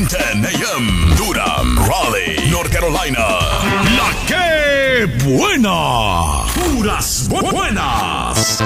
1410 AM. Durham, Raleigh, North Carolina. La que buena. Puras bu- buenas.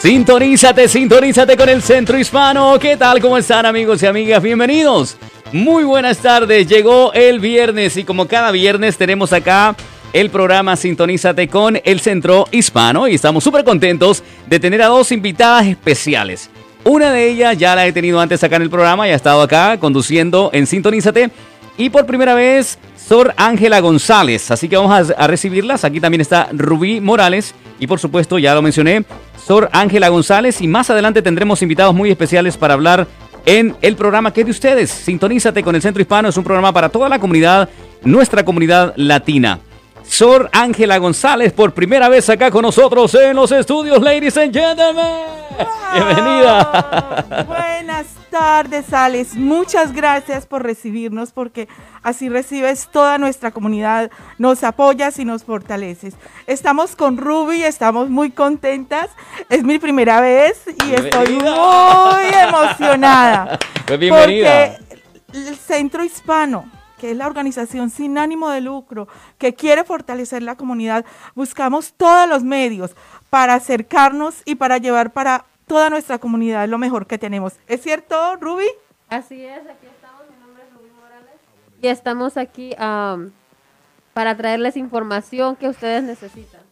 Sintonízate, sintonízate con el Centro Hispano. ¿Qué tal? ¿Cómo están amigos y amigas? Bienvenidos. Muy buenas tardes. Llegó el viernes y como cada viernes tenemos acá el programa Sintonízate con el Centro Hispano y estamos súper contentos de tener a dos invitadas especiales. Una de ellas ya la he tenido antes acá en el programa y ha estado acá conduciendo en Sintonízate. Y por primera vez, Sor Ángela González. Así que vamos a, a recibirlas. Aquí también está Rubí Morales. Y por supuesto, ya lo mencioné, Sor Ángela González. Y más adelante tendremos invitados muy especiales para hablar en el programa que es de ustedes. Sintonízate con el Centro Hispano. Es un programa para toda la comunidad, nuestra comunidad latina. Sor Ángela González por primera vez acá con nosotros en los estudios, ladies and gentlemen. Bienvenida. Buenas tardes, Alex. Muchas gracias por recibirnos porque así recibes toda nuestra comunidad, nos apoyas y nos fortaleces. Estamos con Ruby, estamos muy contentas. Es mi primera vez y estoy muy emocionada. Pues bienvenida. Porque el Centro Hispano, que es la organización sin ánimo de lucro que quiere fortalecer la comunidad, buscamos todos los medios para acercarnos y para llevar para toda nuestra comunidad lo mejor que tenemos. ¿Es cierto, Ruby? Así es, aquí estamos, mi nombre es Rubí Morales. Y estamos aquí am, para traerles información que ustedes necesitan.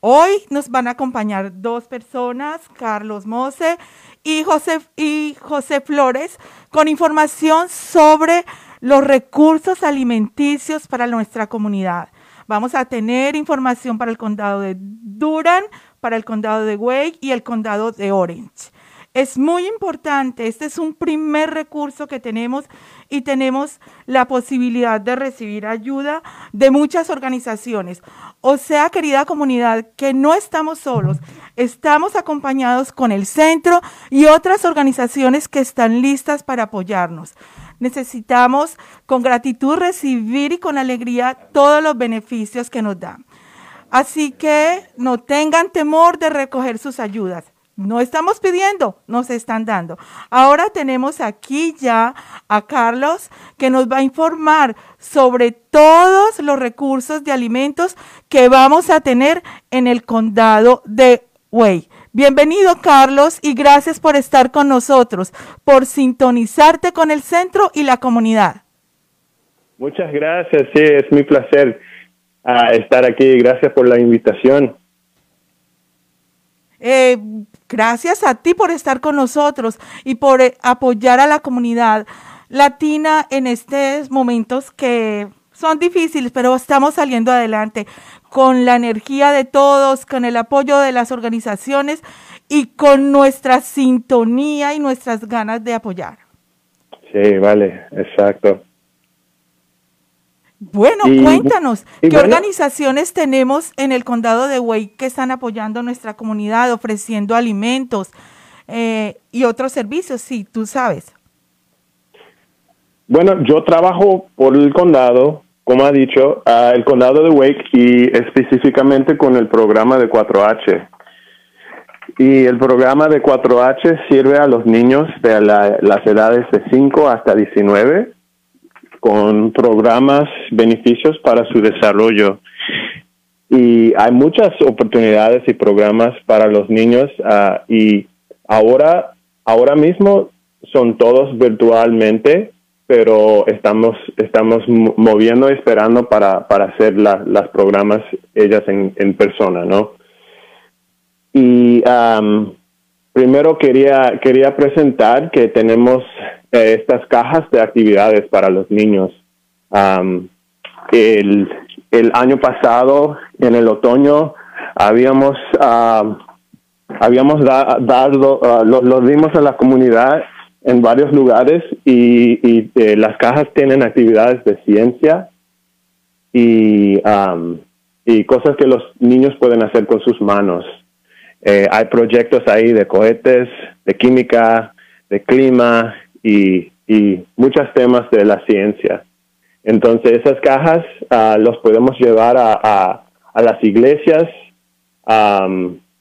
Hoy nos van a acompañar dos personas, Carlos Mose y José, y José Flores, con información sobre los recursos alimenticios para nuestra comunidad. Vamos a tener información para el condado de Durham, para el condado de Wake y el condado de Orange. Es muy importante, este es un primer recurso que tenemos y tenemos la posibilidad de recibir ayuda de muchas organizaciones. O sea, querida comunidad, que no estamos solos, estamos acompañados con el centro y otras organizaciones que están listas para apoyarnos. Necesitamos con gratitud recibir y con alegría todos los beneficios que nos dan. Así que no tengan temor de recoger sus ayudas. No estamos pidiendo, nos están dando. Ahora tenemos aquí ya a Carlos que nos va a informar sobre todos los recursos de alimentos que vamos a tener en el condado de Way. Bienvenido Carlos y gracias por estar con nosotros, por sintonizarte con el centro y la comunidad. Muchas gracias, sí, es mi placer ah, estar aquí. Gracias por la invitación. Eh, gracias a ti por estar con nosotros y por eh, apoyar a la comunidad latina en estos momentos que son difíciles, pero estamos saliendo adelante con la energía de todos, con el apoyo de las organizaciones y con nuestra sintonía y nuestras ganas de apoyar. Sí, vale, exacto. Bueno, Y- cuéntanos, y ¿qué bueno- organizaciones tenemos en el condado de Wake que están apoyando nuestra comunidad, ofreciendo alimentos eh, y otros servicios? Sí, tú sabes. Bueno, yo trabajo por el condado, como ha dicho, ah, el condado de Wake y específicamente con el programa de 4H. Y el programa de 4H sirve a los niños de la- las edades de 5 hasta 19 con programas, beneficios para su desarrollo. Y hay muchas oportunidades y programas para los niños ah, y ahora, ahora mismo son todos virtualmente, pero estamos, estamos mo- moviendo y esperando para, para hacer la- las programas ellas en, persona, ¿no? Y primero quería, quería presentar que tenemos eh, estas cajas de actividades para los niños. Am, el, año pasado, en el otoño, habíamos, am, habíamos da- dado, ah, lo, lo dimos a la comunidad en varios lugares y, eh, las cajas tienen actividades de ciencia y, am, y cosas que los niños pueden hacer con sus manos. Eh, hay proyectos ahí de cohetes, de química, de clima y, y muchos temas de la ciencia. Entonces esas cajas ah, los podemos llevar a, a- las iglesias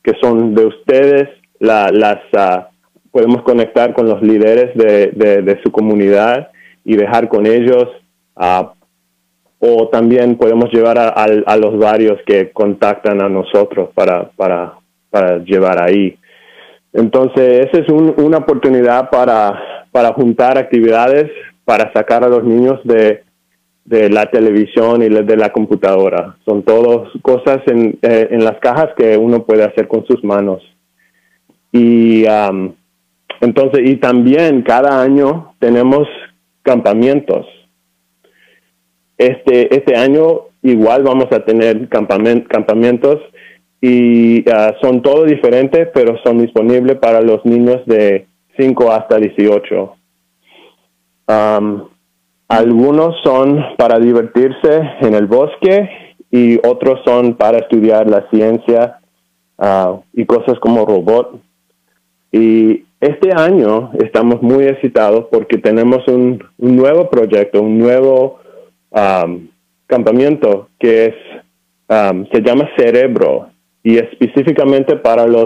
que son de ustedes, la- las ah, podemos conectar con los líderes de, de, su comunidad y dejar con ellos. Uh, o también podemos llevar a, a, los varios que contactan a nosotros para, para, llevar ahí. Entonces, esa es un, una oportunidad para, para juntar actividades, para sacar a los niños de, de la televisión y de la computadora. Son todas cosas en, eh, en las cajas que uno puede hacer con sus manos. Y um, entonces, y también cada año tenemos campamentos. Este, este año igual vamos a tener campamentos y uh, son todos diferentes, pero son disponibles para los niños de 5 hasta 18. Um, algunos son para divertirse en el bosque y otros son para estudiar la ciencia uh, y cosas como robot. Y este año estamos muy excitados porque tenemos un, nuevo proyecto, un nuevo um, campamento que es, se llama Cerebro y específicamente para los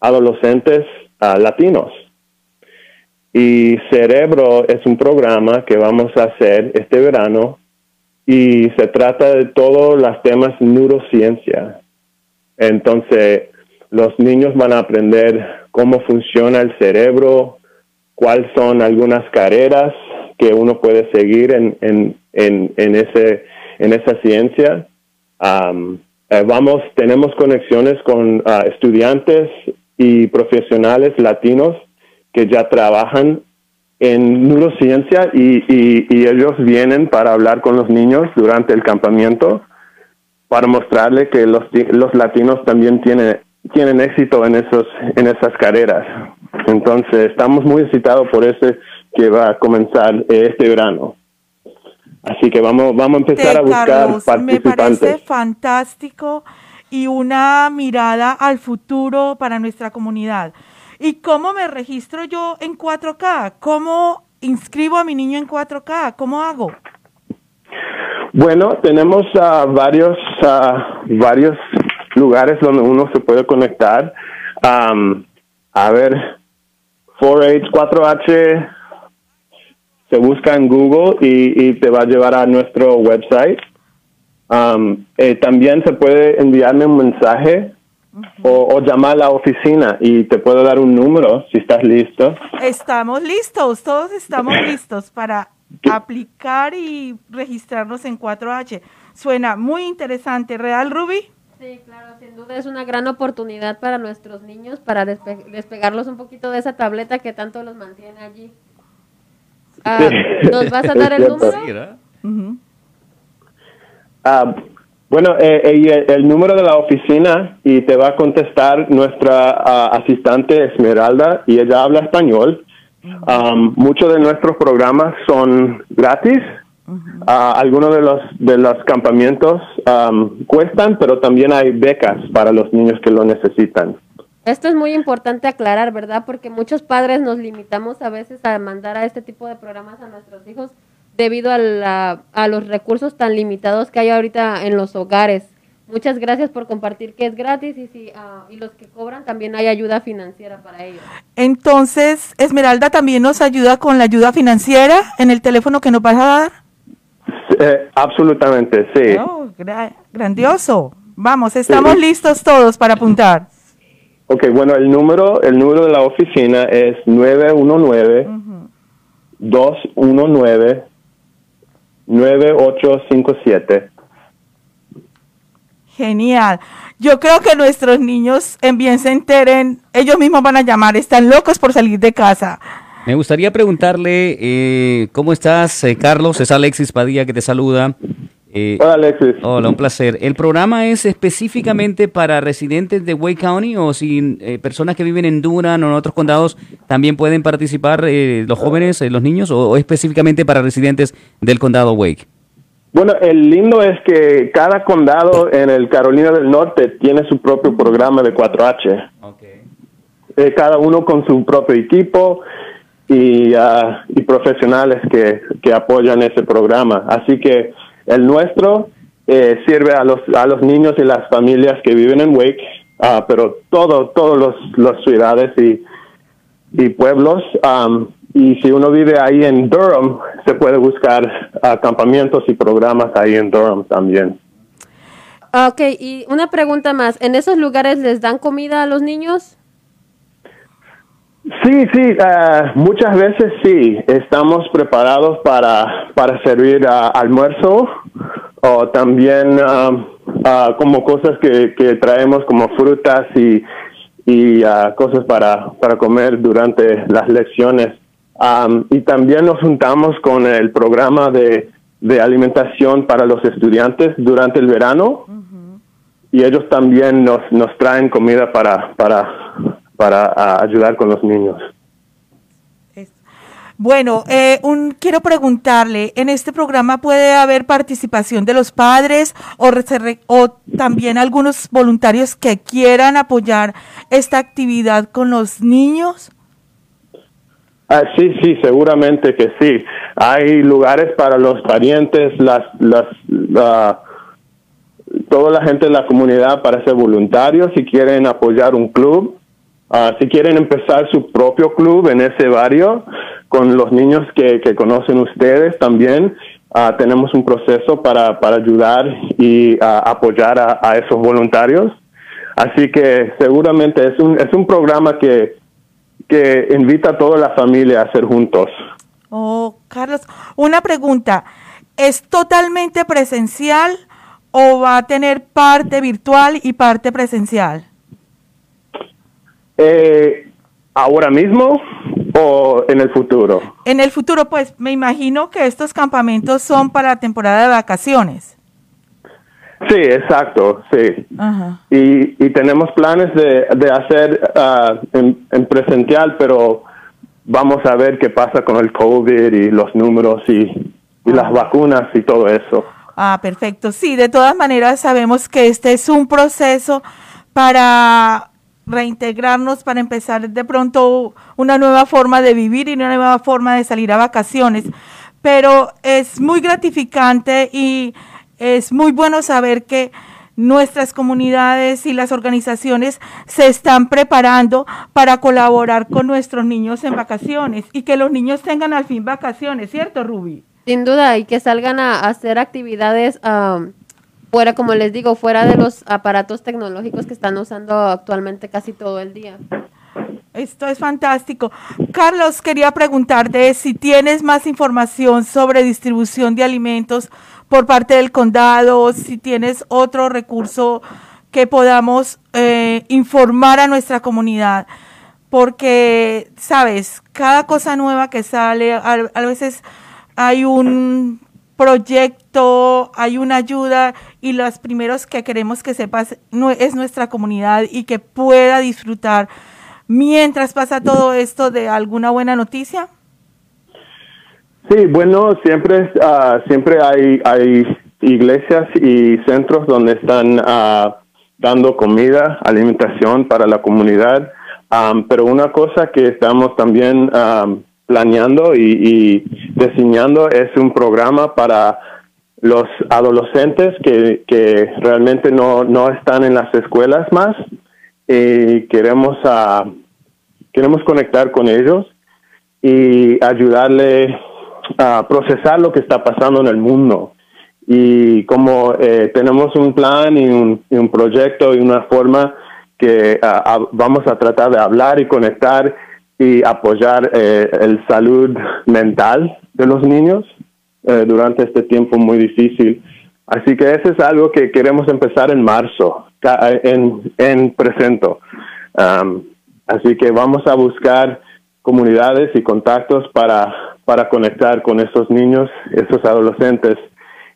adolescentes uh, latinos. Y Cerebro es un programa que vamos a hacer este verano y se trata de todos los temas neurociencia. Entonces, los niños van a aprender cómo funciona el cerebro, cuáles son algunas carreras que uno puede seguir en, en, en, ese, en esa ciencia. Eh, vamos, tenemos conexiones con ah, estudiantes y profesionales latinos que ya trabajan en neurociencia y, y, ellos vienen para hablar con los niños durante el campamento para mostrarle que los, los latinos también tienen tienen éxito en esos en esas carreras. Entonces, estamos muy excitados por ese que va a comenzar este verano. Así que vamos vamos a empezar a buscar participantes. Me parece fantástico y una mirada al futuro para nuestra comunidad. ¿Y cómo me registro yo en 4K? ¿Cómo inscribo a mi niño en 4K? ¿Cómo hago? Bueno, tenemos uh, varios uh, varios lugares donde uno se puede conectar. a ver, 4H, 4H se busca en Google y, te va a llevar a nuestro website. Eh, también se puede enviarme un mensaje o, llamar a la oficina y te puedo dar un número si estás listo. Estamos listos, todos estamos listos para aplicar y registrarnos en 4H. Suena muy interesante, ¿real, Ruby? Sí, claro, sin duda es una gran oportunidad para nuestros niños para despegarlos un poquito de esa tableta que tanto los mantiene allí. Ah, ¿Nos vas a dar el número? Ah, bueno, eh, eh, el número de la oficina y te va a contestar nuestra ah, asistente Esmeralda y ella habla español. muchos de nuestros programas son gratis. Algunos de los, de los campamentos cuestan, pero también hay becas para los niños que lo necesitan. Esto es muy importante aclarar, ¿verdad? Porque muchos padres nos limitamos a veces a mandar a este tipo de programas a nuestros hijos debido a, la, a los recursos tan limitados que hay ahorita en los hogares. Muchas gracias por compartir que es gratis y, si, ah, y los que cobran también hay ayuda financiera para ellos. Entonces, Esmeralda también nos ayuda con la ayuda financiera en el teléfono que nos vas a dar. Eh, absolutamente, sí. Oh, grandioso. Vamos, estamos listos todos para apuntar. Ok, bueno, el número, el número de la oficina es 919 219 9857. Genial. Yo creo que nuestros niños en bien se enteren, ellos mismos van a llamar, están locos por salir de casa. Me gustaría preguntarle, eh, ¿cómo estás, eh, Carlos? Es Alexis Padilla que te saluda. Eh, hola, Alexis. Hola, un placer. ¿El programa es específicamente para residentes de Wake County o si personas que viven en Durham o en otros condados también pueden participar, los jóvenes, los niños, o, específicamente para residentes del condado Wake? Bueno, el lindo es que cada condado en el Carolina del Norte tiene su propio programa de 4H. Okay. cada uno con su propio equipo y, uh, y profesionales que, que, apoyan ese programa. Así que el nuestro eh, sirve a los, a los niños y las familias que viven en Wake, uh, pero todo, todos los, ciudades y, y pueblos. Um, y si uno vive ahí en Durham, se puede buscar acampamentos y programas ahí en Durham también. Ok, y una pregunta más. ¿En esos lugares les dan comida a los niños? Sí, sí, uh, muchas veces sí. Estamos preparados para, para servir uh, almuerzo o también uh, como cosas que, que, traemos como frutas y, y cosas para, para comer durante las lecciones. Um, y también nos juntamos con el programa de, de alimentación para los estudiantes durante el verano. Y ellos también nos, nos traen comida para, para, para ayudar con los niños. Bueno, eh, un, quiero preguntarle, ¿en este programa puede haber participación de los padres o, o también algunos voluntarios que quieran apoyar esta actividad con los niños? Ah, sí, sí, seguramente que sí. Hay lugares para los parientes, las, las, toda la gente de la comunidad para ser voluntarios si quieren apoyar un club. Ah, si quieren empezar su propio club en ese barrio con los niños que, conocen ustedes también, uh, tenemos un proceso para, para ayudar y apoyar a, a, esos voluntarios. Así que seguramente es un, es un programa que, que invita a toda la familia a hacer juntos. Oh, Carlos, una pregunta. ¿Es totalmente presencial o va a tener parte virtual y parte presencial? Eh, ahora mismo o en el futuro. En el futuro, pues me imagino que estos campamentos son para la temporada de vacaciones. Sí, exacto, sí. Y, y, tenemos planes de, de hacer uh, en, en, presencial, pero vamos a ver qué pasa con el COVID y los números y, y las vacunas y todo eso. Ah, perfecto. Sí, de todas maneras sabemos que este es un proceso para reintegrarnos para empezar de pronto una nueva forma de vivir y una nueva forma de salir a vacaciones. Pero es muy gratificante y es muy bueno saber que nuestras comunidades y las organizaciones se están preparando para colaborar con nuestros niños en vacaciones y que los niños tengan al fin vacaciones, ¿cierto, Ruby? Sin duda, y que salgan a hacer actividades fuera, como les digo, fuera de los aparatos tecnológicos que están usando actualmente casi todo el día. Esto es fantástico. Carlos, quería preguntarte si tienes más información sobre distribución de alimentos por parte del condado, si tienes otro recurso que podamos eh, informar a nuestra comunidad. Porque, sabes, cada cosa nueva que sale, a, a veces hay un proyecto, hay una ayuda y los primeros que queremos que sepas es nuestra comunidad y que pueda disfrutar mientras pasa todo esto de alguna buena noticia. Sí, bueno, siempre uh, siempre hay hay iglesias y centros donde están uh, dando comida, alimentación para la comunidad, um, pero una cosa que estamos también um, planeando y, diseñando es un programa para los adolescentes que, que realmente no, no, están en las escuelas más y queremos, ah, queremos conectar con ellos y ayudarle a procesar lo que está pasando en el mundo. Y como eh, tenemos un plan y un, proyecto y una forma que ah, vamos a tratar de hablar y conectar y apoyar eh, el salud mental de los niños eh, durante este tiempo muy difícil. Así que eso es algo que queremos empezar en marzo, en, en presento. Um, así que vamos a buscar comunidades y contactos para, para conectar con esos niños, esos adolescentes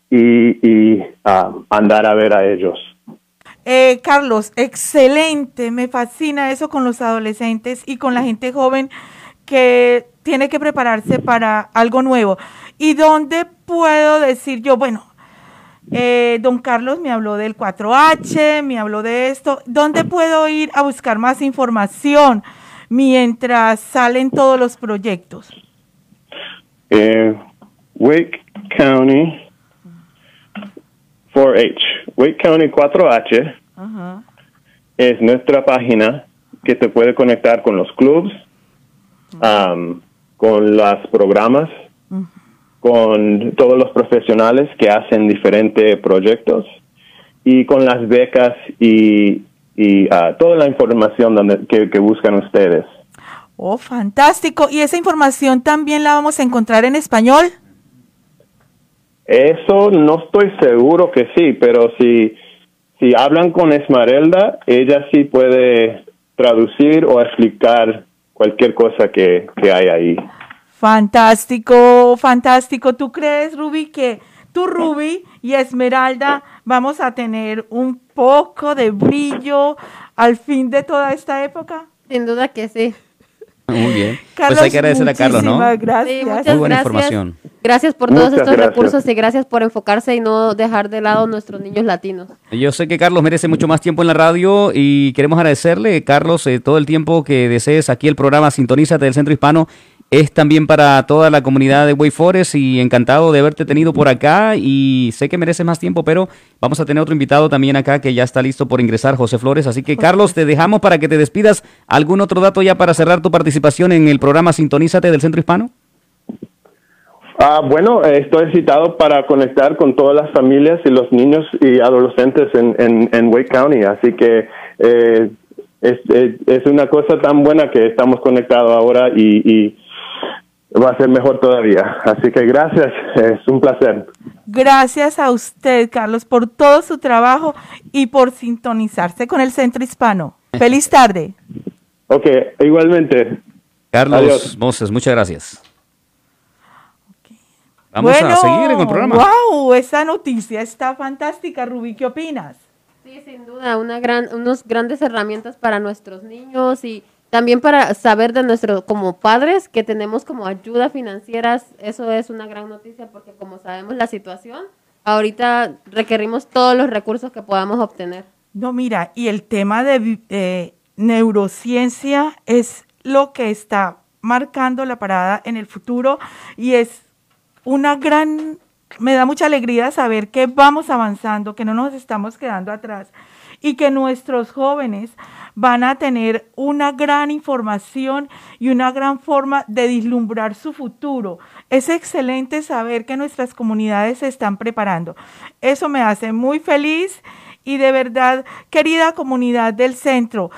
y, y uh, andar a ver a ellos. Eh, Carlos, excelente, me fascina eso con los adolescentes y con la gente joven que tiene que prepararse para algo nuevo. ¿Y dónde puedo decir yo, bueno, eh, don Carlos me habló del 4H, me habló de esto, ¿dónde puedo ir a buscar más información mientras salen todos los proyectos? Eh, Wake County 4H. Wake County 4H es nuestra página que te puede conectar con los clubs, um, con los programas, con todos los profesionales que hacen diferentes proyectos y con las becas y, y uh, toda la información donde, que, que buscan ustedes. Oh, fantástico. ¿Y esa información también la vamos a encontrar en español? Eso no estoy seguro que sí, pero si, si hablan con Esmeralda, ella sí puede traducir o explicar cualquier cosa que, que hay ahí. Fantástico, fantástico. ¿Tú crees, Ruby, que tú, Ruby y Esmeralda, vamos a tener un poco de brillo al fin de toda esta época? Sin duda que sí. Muy bien. Carlos, pues hay que agradecer a Carlos, ¿no? muchísimas Gracias. Sí, muchas Muy buena gracias. información. Gracias por todos Muchas estos gracias. recursos y gracias por enfocarse y no dejar de lado nuestros niños latinos. Yo sé que Carlos merece mucho más tiempo en la radio y queremos agradecerle, Carlos, eh, todo el tiempo que desees aquí el programa Sintonízate del Centro Hispano. Es también para toda la comunidad de Way Forest y encantado de haberte tenido por acá y sé que mereces más tiempo, pero vamos a tener otro invitado también acá que ya está listo por ingresar, José Flores. Así que Carlos, te dejamos para que te despidas. ¿Algún otro dato ya para cerrar tu participación en el programa Sintonízate del Centro Hispano? Ah, bueno, eh, estoy citado para conectar con todas las familias y los niños y adolescentes en, en, en Wake County, así que eh, es, es, es una cosa tan buena que estamos conectados ahora y, y va a ser mejor todavía. Así que gracias, es un placer. Gracias a usted, Carlos, por todo su trabajo y por sintonizarse con el Centro Hispano. Feliz tarde. Ok, igualmente. Carlos Adiós. Moses, muchas gracias. Vamos bueno, a seguir en el programa. Wow, esa noticia está fantástica, Rubí. ¿Qué opinas? Sí, sin duda, una gran, unos grandes herramientas para nuestros niños y también para saber de nuestro, como padres, que tenemos como ayuda financieras, eso es una gran noticia porque como sabemos la situación, ahorita requerimos todos los recursos que podamos obtener. No, mira, y el tema de eh, neurociencia es lo que está marcando la parada en el futuro y es una gran, me da mucha alegría saber que vamos avanzando, que no nos estamos quedando atrás y que nuestros jóvenes van a tener una gran información y una gran forma de vislumbrar su futuro. Es excelente saber que nuestras comunidades se están preparando. Eso me hace muy feliz y de verdad, querida comunidad del centro,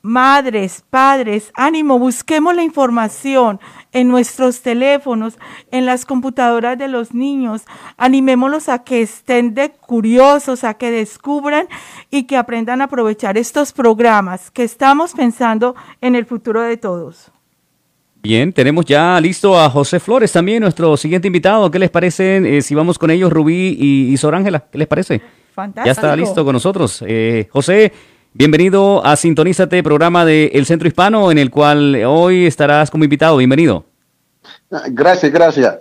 madres, padres, ánimo, busquemos la información en nuestros teléfonos, en las computadoras de los niños. Animémoslos a que estén de curiosos, a que descubran y que aprendan a aprovechar estos programas que estamos pensando en el futuro de todos. Bien, tenemos ya listo a José Flores también, nuestro siguiente invitado. ¿Qué les parece eh, si vamos con ellos, Rubí y, y Sor Ángela? ¿Qué les parece? Fantástico. Ya está listo con nosotros. Eh, José, bienvenido a Sintonízate, programa de El Centro Hispano, en el cual hoy estarás como invitado. Bienvenido. Gracias, gracias.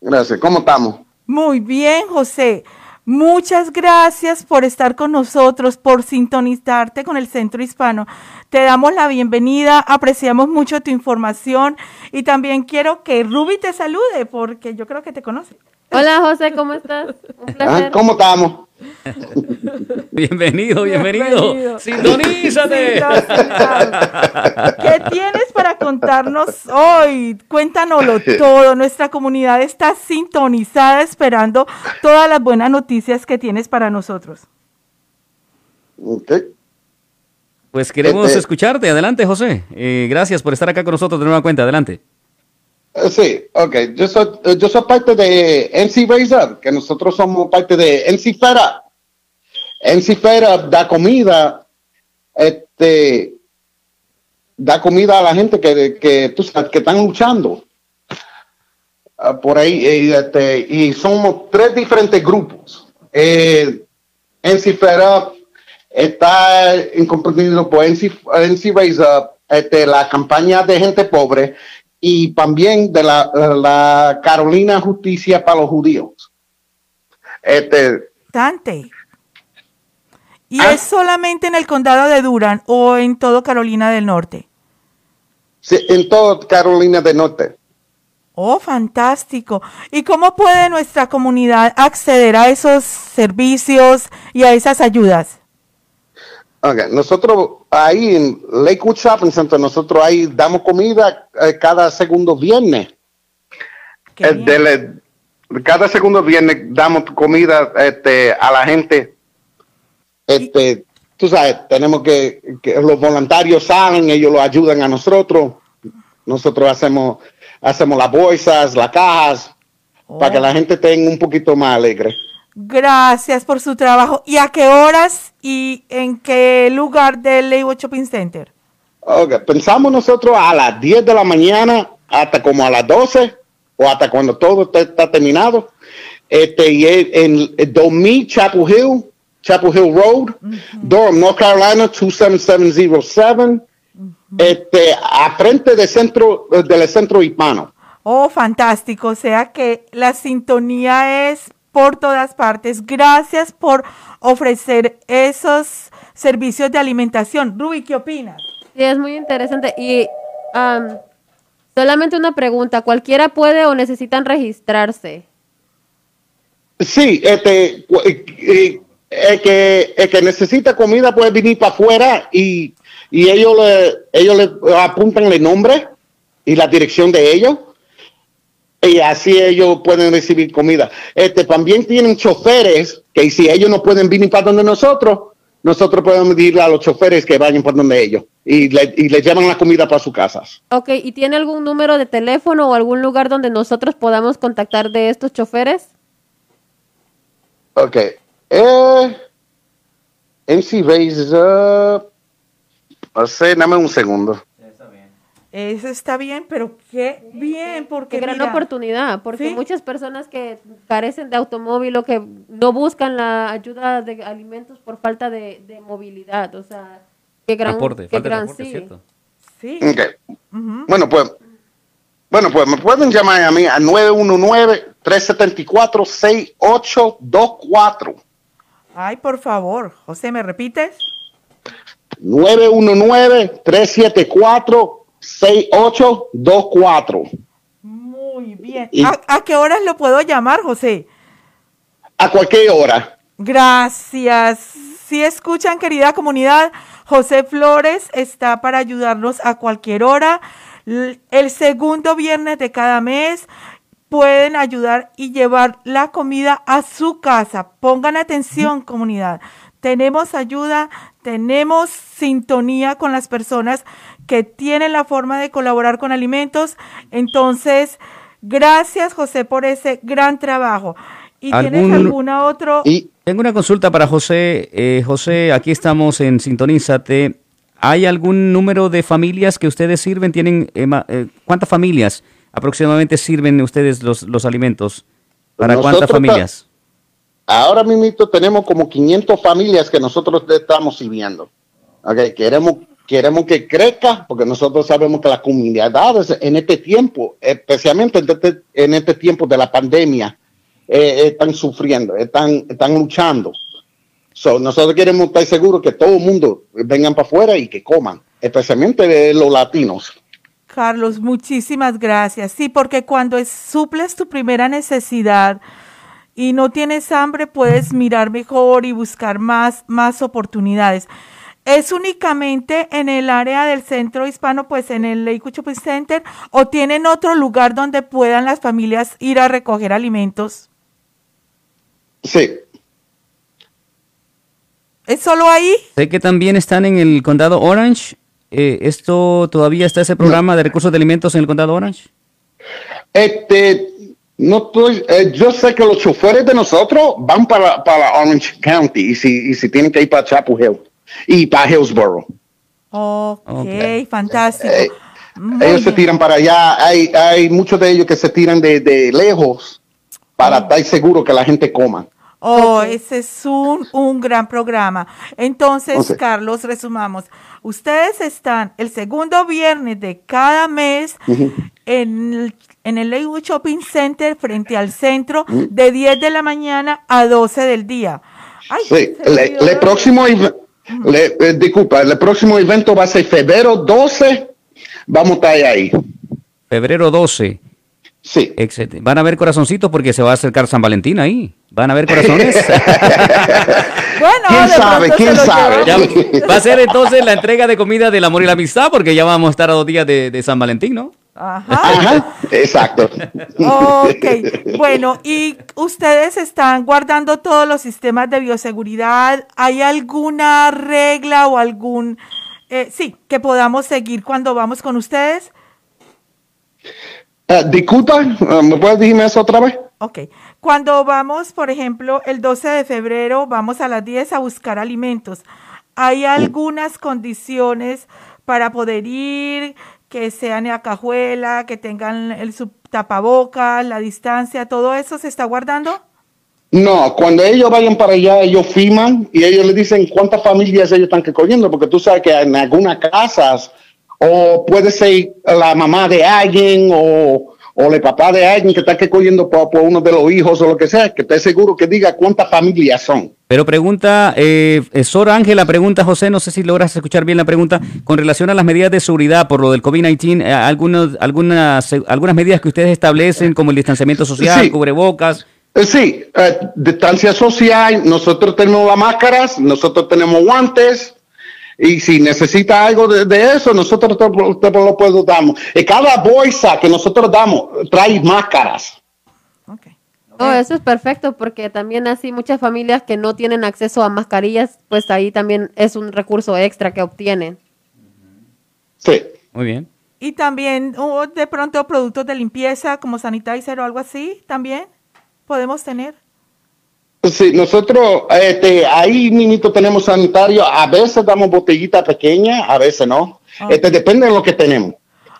Gracias. ¿Cómo estamos? Muy bien, José. Muchas gracias por estar con nosotros, por sintonizarte con el Centro Hispano. Te damos la bienvenida, apreciamos mucho tu información y también quiero que Ruby te salude porque yo creo que te conoce. Hola José, ¿cómo estás? Un Ah, placer. ¿Cómo estamos? Bienvenido, bienvenido. Bienvenido. Sintonízate. ¿Qué tienes para contarnos hoy? Cuéntanoslo todo. Nuestra comunidad está sintonizada esperando todas las buenas noticias que tienes para nosotros. Ok. Pues queremos Este- escucharte. Adelante, José. Eh, gracias por estar acá con nosotros de nueva cuenta. Adelante. Eh, Sí, ok. Yo soy, eh, yo soy parte de NC Raise Up, que nosotros somos parte de NC Fed Up. NC da comida, este, da comida a la gente que, que, que están luchando. Ah, por ahí, y, este, y somos tres diferentes grupos. Eh, NC está en comprendido por NC, NC Raise Up, este, la campaña de gente pobre y también de la, la Carolina Justicia para los Judíos. Este, Bastante. ¿Y Ah. es solamente en el condado de Durham o en todo Carolina del Norte? sí, en toda Carolina del Norte. Oh, fantástico. ¿Y cómo puede nuestra comunidad acceder a esos servicios y a esas ayudas? Ok, nosotros ahí en Lakewood Shopping Center, nosotros ahí damos comida eh, cada segundo viernes. Eh, dele- cada segundo viernes damos comida este, a la gente. Este, tú sabes, tenemos que, que los voluntarios salen, ellos lo ayudan a nosotros. Nosotros hacemos, hacemos las bolsas, las cajas, para que la gente tenga un poquito más alegre. Gracias por su trabajo. ¿Y a qué horas y en qué lugar del Lakewood Shopping Center? Ok, Pensamos nosotros a las 10 de la mañana hasta como a las 12 o hasta cuando todo está, está terminado. Este, y en, en 2000 Chapel Hill, Chapel Hill Road, Durham, North Carolina 27707. Este, a frente del centro, del centro hispano. Oh, fantástico. O sea que la sintonía es por todas partes. Gracias por ofrecer esos servicios de alimentación. Ruby, ¿qué opinas? Sí, es muy interesante. Y am, solamente una pregunta, ¿cualquiera puede o necesitan registrarse? Sí, este, eh, eh, el que, el que necesita comida puede venir para afuera y, y ellos le, ellos le apuntan el nombre y la dirección de ellos y así ellos pueden recibir comida. Este, también tienen choferes que si ellos no pueden venir para donde nosotros, nosotros podemos decirle a los choferes que vayan para donde ellos y le, y le llevan la comida para sus casas. Ok, ¿y tiene algún número de teléfono o algún lugar donde nosotros podamos contactar de estos choferes? Ok. Eh, MC. No sé, dame un segundo. Eso está bien, pero qué bien, porque Qué gran mira, oportunidad, porque Sí. muchas personas que carecen de automóvil o que no buscan la ayuda de alimentos por falta de, de movilidad, o sea, qué gran, Transporte, qué falta de gran sí. Bueno, pues. Bueno, pues me pueden llamar a mí a 919-374-6824. Ay, por favor, José, ¿me repites? 919-374-6824. Muy bien. Y- ¿A, a qué horas lo puedo llamar, José? A cualquier hora. Gracias. Si escuchan, querida comunidad, José Flores está para ayudarnos a cualquier hora. El segundo viernes de cada mes pueden ayudar y llevar la comida a su casa. Pongan atención, comunidad. Tenemos ayuda, tenemos sintonía con las personas que tienen la forma de colaborar con alimentos. Entonces, gracias, José, por ese gran trabajo. ¿Y tienes ¿Algún- alguna otro? Y Tengo una consulta para José. Eh, José, aquí estamos en Sintonízate. ¿Hay algún número de familias que ustedes sirven? ¿Tienen eh, eh, cuántas familias aproximadamente sirven ustedes los, los alimentos? ¿Para cuántas Nosotros familias? ahora mismo tenemos como 500 familias que nosotros le estamos sirviendo. Ok, Queremos, queremos que crezca porque nosotros sabemos que las comunidades en este tiempo, especialmente en este, este tiempo de la pandemia, eh, están sufriendo, están, están luchando. So, nosotros queremos estar seguros que todo el mundo vengan para afuera y que coman, especialmente los latinos. Carlos, muchísimas gracias. Sí, porque cuando es- suples tu primera necesidad y no tienes hambre, puedes mirar mejor y buscar más, más oportunidades. ¿Es únicamente en el área del centro hispano, pues en el Lakewood Shopping Center, o tienen otro lugar donde puedan las familias ir a recoger alimentos? Sí, ¿Es solo ahí? Sé que también están en el condado Orange. Eh, ¿Esto todavía está ese programa de recursos de alimentos en el condado Orange? Este, no estoy, eh, yo sé que los choferes de nosotros van para, para Orange County y si, y si tienen que ir para Chapel Hill y para Hillsborough. Ok, Ok. fantástico. Eh, ellos se tiran para allá. Hay, hay muchos de ellos que se tiran de, de lejos para estar seguro que la gente coma. Oh, ese es un, un gran programa. Entonces. Carlos, resumamos. Ustedes están el segundo viernes de cada mes en, el, en el Lakewood Shopping Center frente al centro de 10 de la mañana a 12 del día. Ay, Sí, le lo- próximo, le- eh, disculpa, el próximo evento va a ser febrero 12. Vamos a estar ahí. Febrero 12. Sí. Excelente. Van a ver corazoncitos porque se va a acercar San Valentín ahí. ¿Van a haber corazones? Bueno, ¿Quién sabe? ¿Quién sabe? Ya va a ser entonces la entrega de comida del amor y la amistad, porque ya vamos a estar a dos días de, de San Valentín, ¿no? Ajá. Ajá, exacto. Ok, bueno, y ustedes están guardando todos los sistemas de bioseguridad. ¿Hay alguna regla o algún, eh, sí, que podamos seguir cuando vamos con ustedes? Disculpa, eh, ¿me puedes decirme eso otra vez? Ok, cuando vamos, por ejemplo, el 12 de febrero, vamos a las 10 a buscar alimentos. ¿Hay algunas condiciones para poder ir, que sean en la cajuela, que tengan el tapabocas, la distancia, todo eso se está guardando? No, cuando ellos vayan para allá, ellos firman y ellos le dicen cuántas familias ellos están recogiendo, porque tú sabes que en algunas casas, o puede ser la mamá de alguien o, o el papá de alguien que está recogiendo por, por uno de los hijos o lo que sea, que esté seguro que diga cuántas familias son. Pero pregunta, eh, eh, Sor Ángela, pregunta José, no sé si logras escuchar bien la pregunta, con relación a las medidas de seguridad por lo del COVID-19, eh, algunas, eh, algunas medidas que ustedes establecen, como el distanciamiento social, Sí. cubrebocas. Eh, Sí, eh, distancia social, nosotros tenemos las máscaras, nosotros tenemos guantes, y si necesita algo de, de eso, nosotros te, te lo podemos dar. Y cada bolsa que nosotros damos trae máscaras. Ok. Oh, eso es perfecto porque también así muchas familias que no tienen acceso a mascarillas, pues ahí también es un recurso extra que obtienen. Sí. Muy bien. Y también oh, de pronto productos de limpieza como sanitizer o algo así, también podemos tener. Sí, nosotros este, ahí mismo tenemos sanitario, a veces damos botellitas pequeñas, a veces no. Ah. Este, depende de lo que tenemos.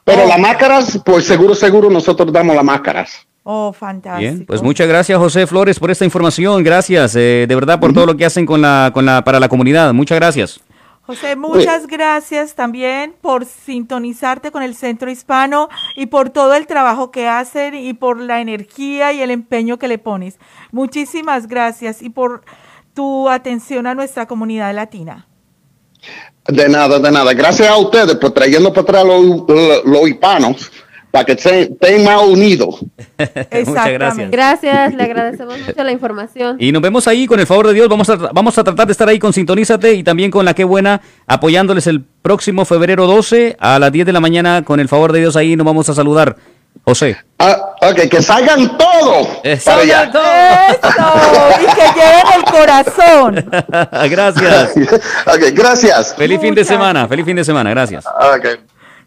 Pero Oh. las máscaras, pues seguro, seguro nosotros damos las máscaras. Oh, fantástico. Bien, pues muchas gracias José Flores por esta información, gracias eh, de verdad por todo lo que hacen con la, con la, para la comunidad, muchas gracias. José, muchas gracias también por sintonizarte con el Centro Hispano y por todo el trabajo que hacen y por la energía y el empeño que le pones. Muchísimas gracias y por tu atención a nuestra comunidad latina. De nada, de nada. Gracias a ustedes por trayendo para atrás los, hispanos para que estén más unidos. Muchas gracias. Gracias, le agradecemos mucho la información. Y nos vemos ahí con el favor de Dios. Vamos a, vamos a tratar de estar ahí con Sintonízate y también con la que buena, apoyándoles el próximo febrero 12 a las 10 de la mañana. Con el favor de Dios ahí nos vamos a saludar. José. Ah, ok, que salgan todos allá. ¡Eso! Y que lleven el corazón. gracias. ok, gracias. Feliz fin de semana. Feliz fin de semana. Gracias. Ok.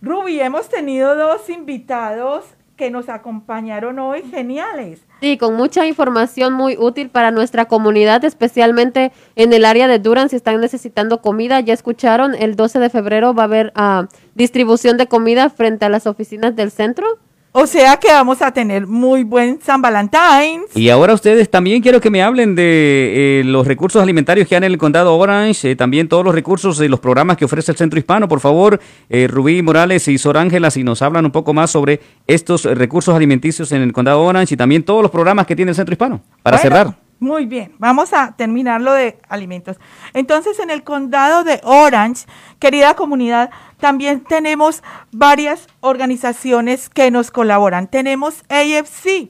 Ruby, hemos tenido dos invitados que nos acompañaron hoy, geniales. Sí, con mucha información muy útil para nuestra comunidad, especialmente en el área de Durham, si están necesitando comida. Ya escucharon, el 12 de febrero va a haber ah, distribución de comida frente a las oficinas del centro. O sea que vamos a tener muy buen San Valentín. Y ahora ustedes también quiero que me hablen de eh, los recursos alimentarios que hay en el condado Orange, eh, también todos los recursos de los programas que ofrece el Centro Hispano. Por favor, eh, Rubí Morales y Sor Ángela, si nos hablan un poco más sobre estos eh, recursos alimenticios en el condado Orange y también todos los programas que tiene el Centro Hispano. Para Bueno, cerrar. Muy bien, vamos a terminar lo de alimentos. Entonces, en el condado de Orange, querida comunidad, también tenemos varias organizaciones que nos colaboran. Tenemos AFC.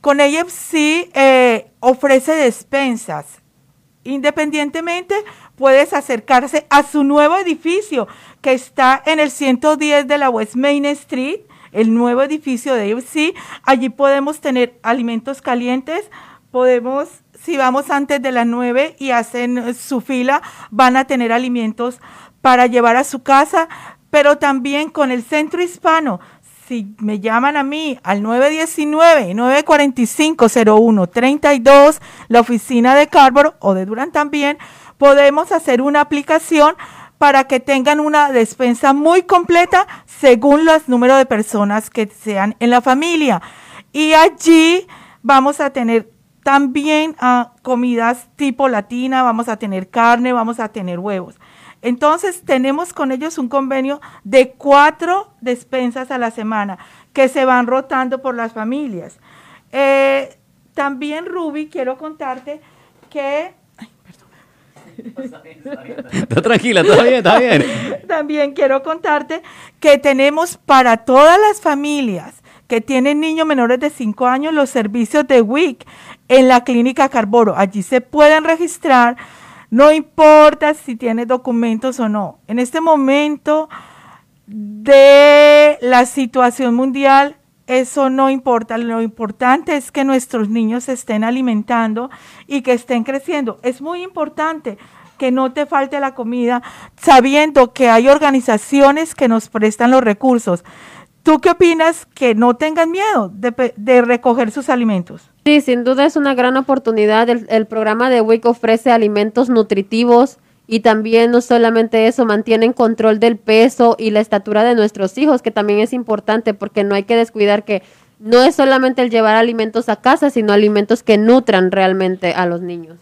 Con AFC eh, ofrece despensas. Independientemente, puedes acercarse a su nuevo edificio que está en el 110 de la West Main Street, el nuevo edificio de AFC. Allí podemos tener alimentos calientes, podemos, si vamos antes de las 9 y hacen eh, su fila, van a tener alimentos para llevar a su casa, pero también con el centro hispano. Si me llaman a mí al 919-945-0132, la oficina de Carbor o de Durán también, podemos hacer una aplicación para que tengan una despensa muy completa según los números de personas que sean en la familia. Y allí vamos a tener también ah, comidas tipo latina, vamos a tener carne, vamos a tener huevos. Entonces tenemos con ellos un convenio de cuatro despensas a la semana que se van rotando por las familias. Eh, también, Ruby, quiero contarte que Está tranquila, está bien, está bien. También quiero contarte que tenemos para todas las familias que que tienen niños menores de 5 años los servicios de WIC en la clínica Carboro. Allí se pueden registrar, no importa si tiene documentos o no. En este momento de la situación mundial, eso no importa. Lo importante es que nuestros niños se estén alimentando y que estén creciendo. Es muy importante que no te falte la comida, sabiendo que hay organizaciones que nos prestan los recursos. ¿Tú qué opinas? Que no tengan miedo de, de recoger sus alimentos. Sí, sin duda es una gran oportunidad. El, el programa de WIC ofrece alimentos nutritivos y también no solamente eso, mantienen control del peso y la estatura de nuestros hijos, que también es importante porque no hay que descuidar que no es solamente el llevar alimentos a casa, sino alimentos que nutran realmente a los niños.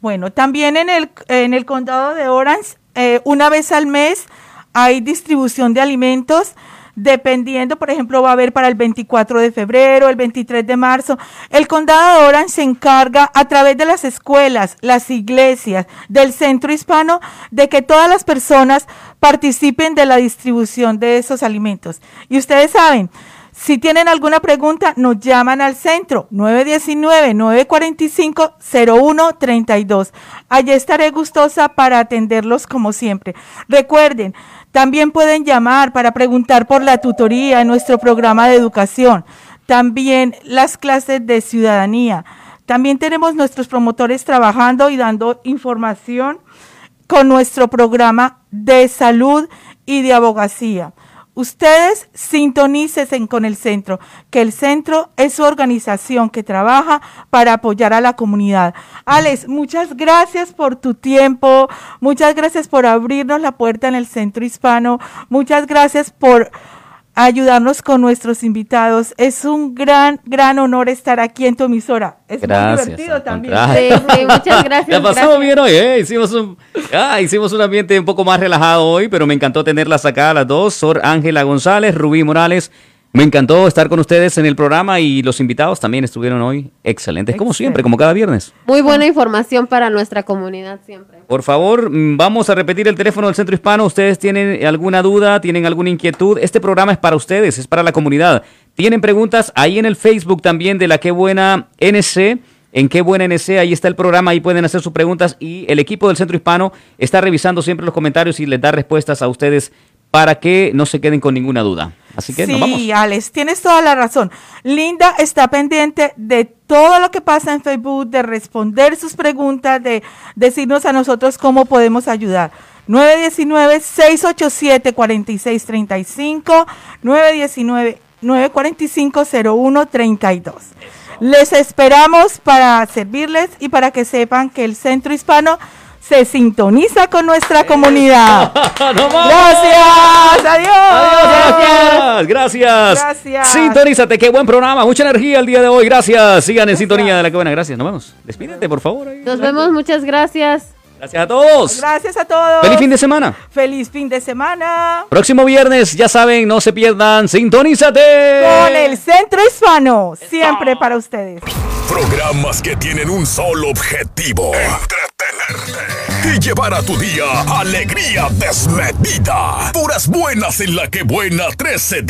Bueno, también en el, en el condado de Orange, eh, una vez al mes hay distribución de alimentos dependiendo, por ejemplo, va a haber para el 24 de febrero, el 23 de marzo. El condado de Orange se encarga a través de las escuelas, las iglesias, del centro hispano, de que todas las personas participen de la distribución de esos alimentos. Y ustedes saben, si tienen alguna pregunta, nos llaman al centro 919-945-0132. Allí estaré gustosa para atenderlos como siempre. Recuerden, también pueden llamar para preguntar por la tutoría en nuestro programa de educación. También las clases de ciudadanía. También tenemos nuestros promotores trabajando y dando información con nuestro programa de salud y de abogacía. Ustedes sintonícesen con el centro, que el centro es su organización que trabaja para apoyar a la comunidad. Alex, muchas gracias por tu tiempo, muchas gracias por abrirnos la puerta en el centro hispano, muchas gracias por ayudarnos con nuestros invitados. Es un gran, gran honor estar aquí en tu emisora. Es Gracias, muy divertido también. Sí, sí, muchas gracias. La pasamos gracias. bien hoy, ¿eh? Hicimos un, ah, hicimos un ambiente un poco más relajado hoy, pero me encantó tenerlas acá, las dos, Sor Ángela González, Rubí Morales. Me encantó estar con ustedes en el programa y los invitados también estuvieron hoy excelentes, como siempre, como cada viernes. Muy buena información para nuestra comunidad siempre. Por favor, mm, vamos a repetir el teléfono del Centro Hispano. Ustedes tienen alguna duda, tienen alguna inquietud. Este programa es para ustedes, es para la comunidad. Tienen preguntas ahí en el Facebook también de la Qué Buena NC. En Qué Buena NC, ahí está el programa, ahí pueden hacer sus preguntas y el equipo del Centro Hispano está revisando siempre los comentarios y les da respuestas a ustedes para que no se queden con ninguna duda. Así que sí, nos vamos. Alex, tienes toda la razón. Linda está pendiente de todo lo que pasa en Facebook, de responder sus preguntas, de decirnos a nosotros cómo podemos ayudar. 919-687-4635, 919-945-0132. Les esperamos para servirles y para que sepan que el Centro Hispano se sintoniza con nuestra comunidad. ¡Nos vamos! Gracias, adiós. Adiós, gracias. Gracias. Sintonízate, qué buen programa, mucha energía el día de hoy. Gracias. Sigan en sintonía de la que buena. Gracias. Nos vemos. Despídete, por favor. ahí. Nos vemos, muchas gracias. Gracias a todos. Gracias a todos. Feliz fin de semana. Feliz fin de semana. Próximo viernes, ya saben, no se pierdan. Sintonízate. Con el Centro Hispano, siempre para ustedes. Programas que tienen un solo objetivo: entretenerte y llevar a tu día alegría desmedida. Puras buenas en la que buena 13